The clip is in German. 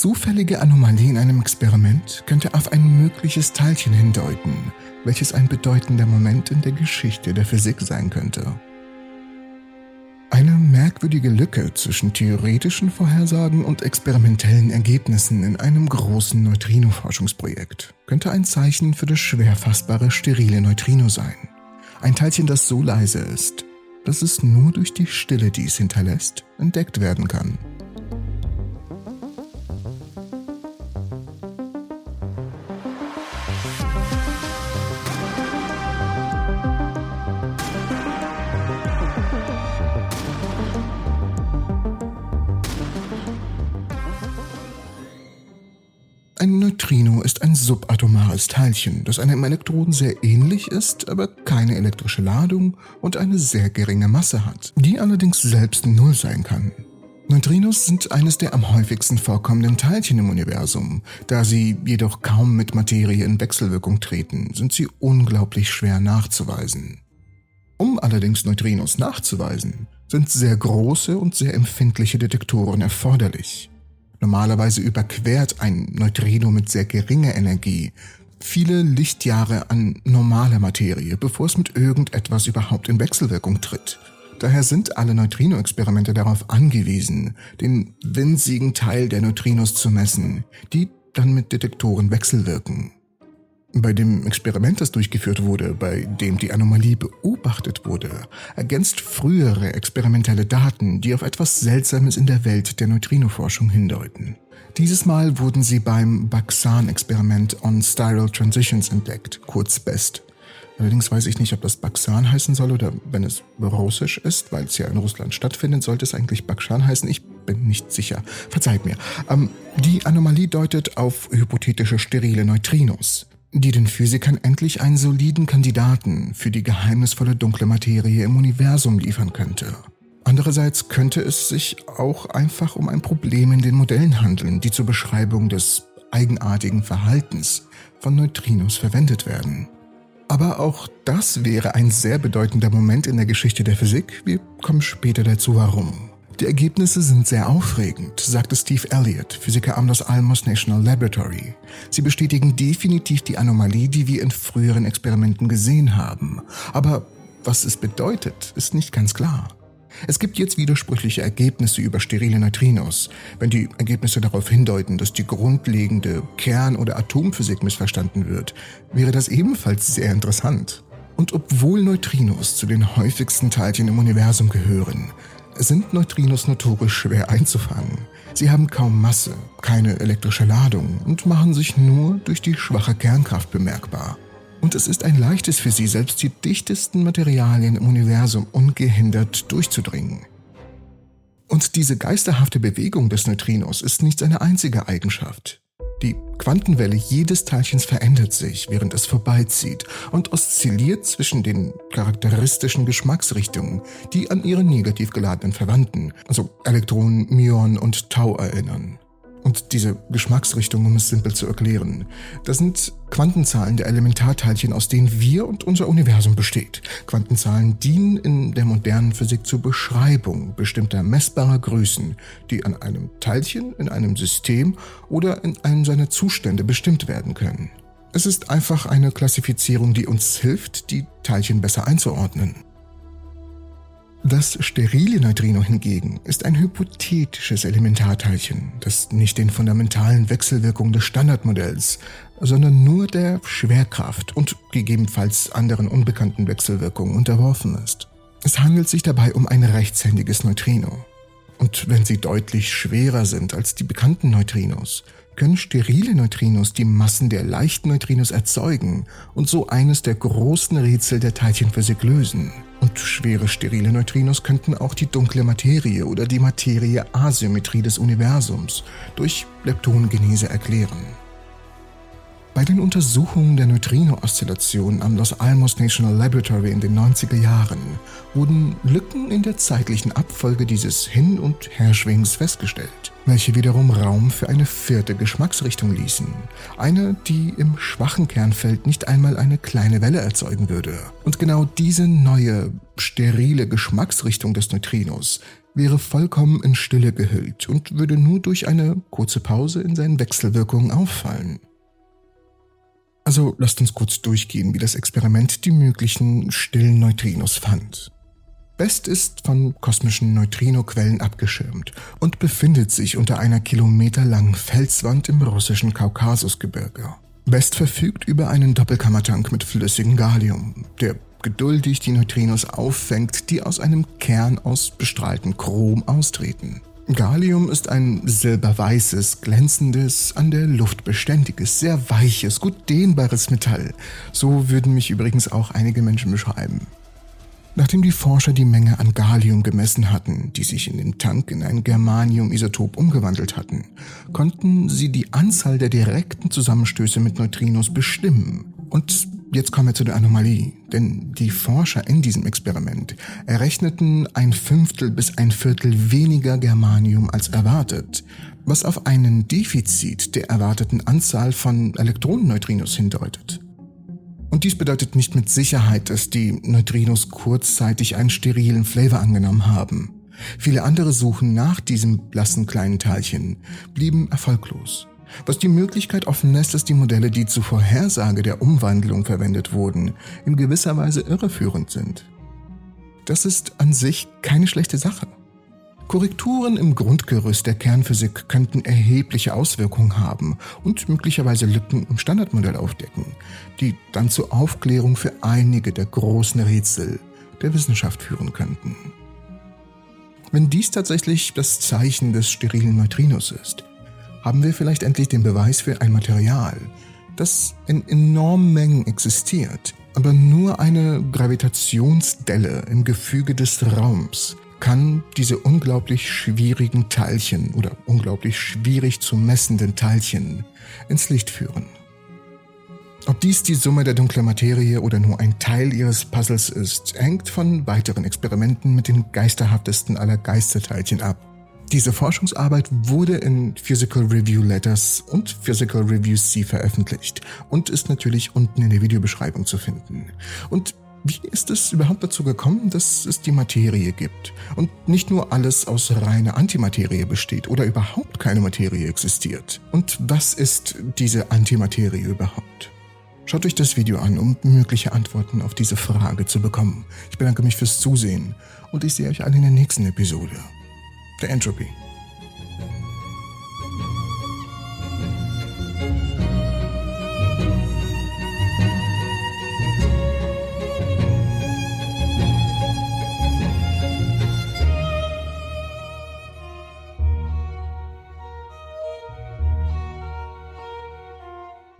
zufällige Anomalie in einem Experiment könnte auf ein mögliches Teilchen hindeuten, welches ein bedeutender Moment in der Geschichte der Physik sein könnte. Eine merkwürdige Lücke zwischen theoretischen Vorhersagen und experimentellen Ergebnissen in einem großen Neutrino-Forschungsprojekt könnte ein Zeichen für das schwer fassbare sterile Neutrino sein. Ein Teilchen, das so leise ist, dass es nur durch die Stille, die es hinterlässt, entdeckt werden kann. Ein Neutrino ist ein subatomares Teilchen, das einem Elektroden sehr ähnlich ist, aber keine elektrische Ladung und eine sehr geringe Masse hat, die allerdings selbst Null sein kann. Neutrinos sind eines der am häufigsten vorkommenden Teilchen im Universum. Da sie jedoch kaum mit Materie in Wechselwirkung treten, sind sie unglaublich schwer nachzuweisen. Um allerdings Neutrinos nachzuweisen, sind sehr große und sehr empfindliche Detektoren erforderlich. Normalerweise überquert ein Neutrino mit sehr geringer Energie viele Lichtjahre an normaler Materie, bevor es mit irgendetwas überhaupt in Wechselwirkung tritt. Daher sind alle Neutrino-Experimente darauf angewiesen, den winzigen Teil der Neutrinos zu messen, die dann mit Detektoren wechselwirken. Bei dem Experiment, das durchgeführt wurde, bei dem die Anomalie beobachtet wurde, ergänzt frühere experimentelle Daten, die auf etwas Seltsames in der Welt der Neutrinoforschung hindeuten. Dieses Mal wurden sie beim Baxan-Experiment on Spiral Transitions entdeckt, kurz BEST. Allerdings weiß ich nicht, ob das Baxan heißen soll oder wenn es russisch ist, weil es ja in Russland stattfindet, sollte es eigentlich Bakshan heißen. Ich bin nicht sicher. Verzeiht mir. Ähm, die Anomalie deutet auf hypothetische sterile Neutrinos die den Physikern endlich einen soliden Kandidaten für die geheimnisvolle dunkle Materie im Universum liefern könnte. Andererseits könnte es sich auch einfach um ein Problem in den Modellen handeln, die zur Beschreibung des eigenartigen Verhaltens von Neutrinos verwendet werden. Aber auch das wäre ein sehr bedeutender Moment in der Geschichte der Physik. Wir kommen später dazu warum. Die Ergebnisse sind sehr aufregend, sagte Steve Elliott, Physiker am Los Alamos National Laboratory. Sie bestätigen definitiv die Anomalie, die wir in früheren Experimenten gesehen haben. Aber was es bedeutet, ist nicht ganz klar. Es gibt jetzt widersprüchliche Ergebnisse über sterile Neutrinos. Wenn die Ergebnisse darauf hindeuten, dass die grundlegende Kern- oder Atomphysik missverstanden wird, wäre das ebenfalls sehr interessant. Und obwohl Neutrinos zu den häufigsten Teilchen im Universum gehören, sind Neutrinos notorisch schwer einzufangen. Sie haben kaum Masse, keine elektrische Ladung und machen sich nur durch die schwache Kernkraft bemerkbar. Und es ist ein leichtes für sie, selbst die dichtesten Materialien im Universum ungehindert durchzudringen. Und diese geisterhafte Bewegung des Neutrinos ist nicht seine einzige Eigenschaft. Die Quantenwelle jedes Teilchens verändert sich, während es vorbeizieht und oszilliert zwischen den charakteristischen Geschmacksrichtungen, die an ihre negativ geladenen Verwandten, also Elektronen, Myonen und Tau erinnern. Und diese Geschmacksrichtung, um es simpel zu erklären, das sind Quantenzahlen der Elementarteilchen, aus denen wir und unser Universum besteht. Quantenzahlen dienen in der modernen Physik zur Beschreibung bestimmter messbarer Größen, die an einem Teilchen, in einem System oder in einem seiner Zustände bestimmt werden können. Es ist einfach eine Klassifizierung, die uns hilft, die Teilchen besser einzuordnen. Das sterile Neutrino hingegen ist ein hypothetisches Elementarteilchen, das nicht den fundamentalen Wechselwirkungen des Standardmodells, sondern nur der Schwerkraft und gegebenenfalls anderen unbekannten Wechselwirkungen unterworfen ist. Es handelt sich dabei um ein rechtshändiges Neutrino. Und wenn sie deutlich schwerer sind als die bekannten Neutrinos, können sterile Neutrinos die Massen der leichten Neutrinos erzeugen und so eines der großen Rätsel der Teilchenphysik lösen. Und schwere sterile Neutrinos könnten auch die dunkle Materie oder die Materie-Asymmetrie des Universums durch Leptongenese erklären. Bei den Untersuchungen der Neutrino-Oszillation am Los Alamos National Laboratory in den 90er Jahren wurden Lücken in der zeitlichen Abfolge dieses Hin- und Herschwings festgestellt, welche wiederum Raum für eine vierte Geschmacksrichtung ließen. Eine, die im schwachen Kernfeld nicht einmal eine kleine Welle erzeugen würde. Und genau diese neue, sterile Geschmacksrichtung des Neutrinos wäre vollkommen in Stille gehüllt und würde nur durch eine kurze Pause in seinen Wechselwirkungen auffallen. Also lasst uns kurz durchgehen, wie das Experiment die möglichen stillen Neutrinos fand. Best ist von kosmischen Neutrinoquellen abgeschirmt und befindet sich unter einer kilometerlangen Felswand im russischen Kaukasusgebirge. West verfügt über einen Doppelkammertank mit flüssigem Gallium, der geduldig die Neutrinos auffängt, die aus einem Kern aus bestrahltem Chrom austreten. Gallium ist ein silberweißes, glänzendes, an der Luft beständiges, sehr weiches, gut dehnbares Metall. So würden mich übrigens auch einige Menschen beschreiben. Nachdem die Forscher die Menge an Gallium gemessen hatten, die sich in dem Tank in ein Germanium-Isotop umgewandelt hatten, konnten sie die Anzahl der direkten Zusammenstöße mit Neutrinos bestimmen. Und Jetzt kommen wir zu der Anomalie, denn die Forscher in diesem Experiment errechneten ein Fünftel bis ein Viertel weniger Germanium als erwartet, was auf einen Defizit der erwarteten Anzahl von Elektronenneutrinos hindeutet. Und dies bedeutet nicht mit Sicherheit, dass die Neutrinos kurzzeitig einen sterilen Flavor angenommen haben. Viele andere Suchen nach diesem blassen kleinen Teilchen blieben erfolglos was die Möglichkeit offen lässt, dass die Modelle, die zur Vorhersage der Umwandlung verwendet wurden, in gewisser Weise irreführend sind. Das ist an sich keine schlechte Sache. Korrekturen im Grundgerüst der Kernphysik könnten erhebliche Auswirkungen haben und möglicherweise Lücken im Standardmodell aufdecken, die dann zur Aufklärung für einige der großen Rätsel der Wissenschaft führen könnten. Wenn dies tatsächlich das Zeichen des sterilen Neutrinos ist, haben wir vielleicht endlich den Beweis für ein Material, das in enormen Mengen existiert, aber nur eine Gravitationsdelle im Gefüge des Raums kann diese unglaublich schwierigen Teilchen oder unglaublich schwierig zu messenden Teilchen ins Licht führen. Ob dies die Summe der dunklen Materie oder nur ein Teil ihres Puzzles ist, hängt von weiteren Experimenten mit den geisterhaftesten aller Geisterteilchen ab. Diese Forschungsarbeit wurde in Physical Review Letters und Physical Review C veröffentlicht und ist natürlich unten in der Videobeschreibung zu finden. Und wie ist es überhaupt dazu gekommen, dass es die Materie gibt und nicht nur alles aus reiner Antimaterie besteht oder überhaupt keine Materie existiert? Und was ist diese Antimaterie überhaupt? Schaut euch das Video an, um mögliche Antworten auf diese Frage zu bekommen. Ich bedanke mich fürs Zusehen und ich sehe euch alle in der nächsten Episode. to entropy.